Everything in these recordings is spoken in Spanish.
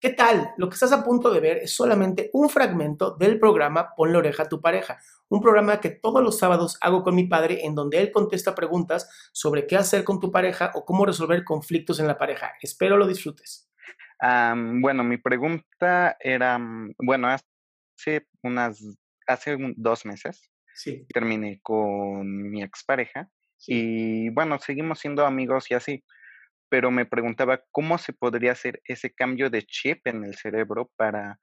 ¿Qué tal? Lo que estás a punto de ver es solamente un fragmento del programa Pon la oreja a tu pareja, un programa que todos los sábados hago con mi padre en donde él contesta preguntas sobre qué hacer con tu pareja o cómo resolver conflictos en la pareja. Espero lo disfrutes. bueno, mi pregunta era, bueno, hace unas, hace dos meses sí. terminé con mi expareja y bueno, seguimos siendo amigos y así pero me preguntaba cómo se podría hacer ese cambio de chip en el cerebro para,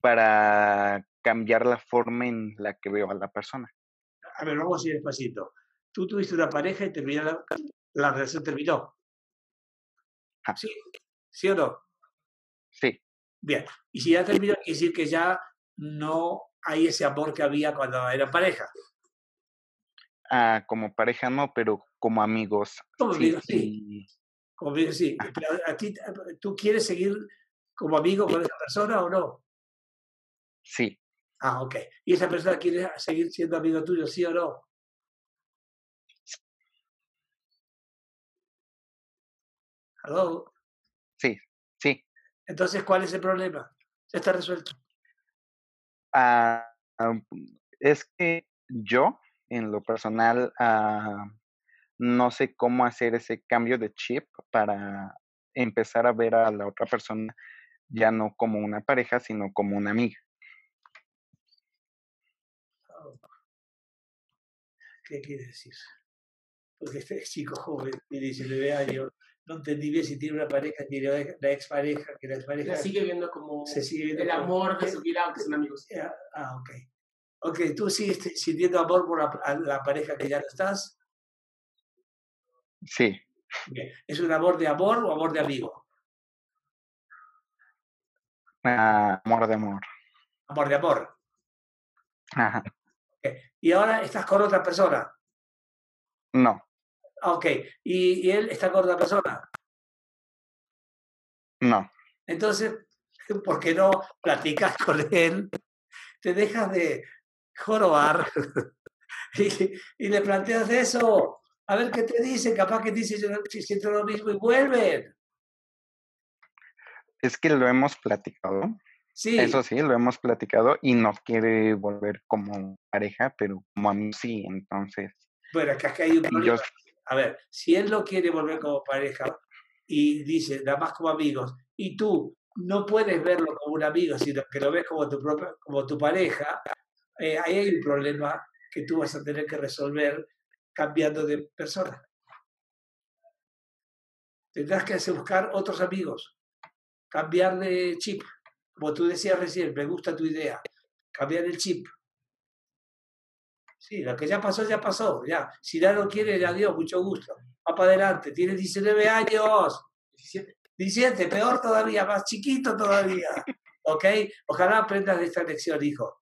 para cambiar la forma en la que veo a la persona. A ver, vamos a ir despacito. Tú tuviste una pareja y terminó la, la relación terminó. Ah. ¿Sí? ¿Sí o no? Sí. Bien. Y si ya terminó, quiere decir que ya no hay ese amor que había cuando era pareja. Ah, como pareja no, pero como amigos. Como amigos, sí sí, pero a ti, ¿tú quieres seguir como amigo con esa persona o no? Sí. Ah, ok. ¿Y esa persona quiere seguir siendo amigo tuyo, sí o no? ¿Aló? Sí, sí. Entonces, ¿cuál es el problema? Ya está resuelto. Ah, es que yo, en lo personal, ah, no sé cómo hacer ese cambio de chip para empezar a ver a la otra persona ya no como una pareja, sino como una amiga. ¿Qué quiere decir? Porque este chico joven tiene 19 años, no entendí bien si tiene una pareja, tiene la expareja, que la expareja... La sigue viendo como se sigue viendo el amor de su vida, aunque son amigos. Ah, ok. Ok, ¿tú sigues sintiendo amor por la, la pareja que ya no estás? Sí. ¿Es un amor de amor o amor de amigo? Ah, amor de amor. Amor de amor. Ajá. ¿Y ahora estás con otra persona? No. Ok. ¿Y, él está con otra persona? No. Entonces, ¿por qué no platicas con él? Te dejas de jorobar y, y le planteas eso a ver qué te dice, capaz que dice si siento lo mismo y vuelven. Es que lo hemos platicado. Sí. Eso sí, lo hemos platicado y no quiere volver como pareja, pero como a mí sí, entonces. Bueno, acá hay un problema. A ver, si él no quiere volver como pareja y dice, nada más como amigos, y tú no puedes verlo como un amigo, sino que lo ves como tu, propia, como tu pareja, eh, ahí hay un problema que tú vas a tener que resolver cambiando de persona. Tendrás que buscar otros amigos, cambiar de chip. Como tú decías recién, me gusta tu idea, cambiar el chip. Sí, lo que ya pasó, ya pasó, ya. Si ya no quiere, adiós, mucho gusto. Va para adelante, tiene 19 años. 17. 17, peor todavía, más chiquito todavía. ¿Ok? Ojalá aprendas de esta lección, hijo.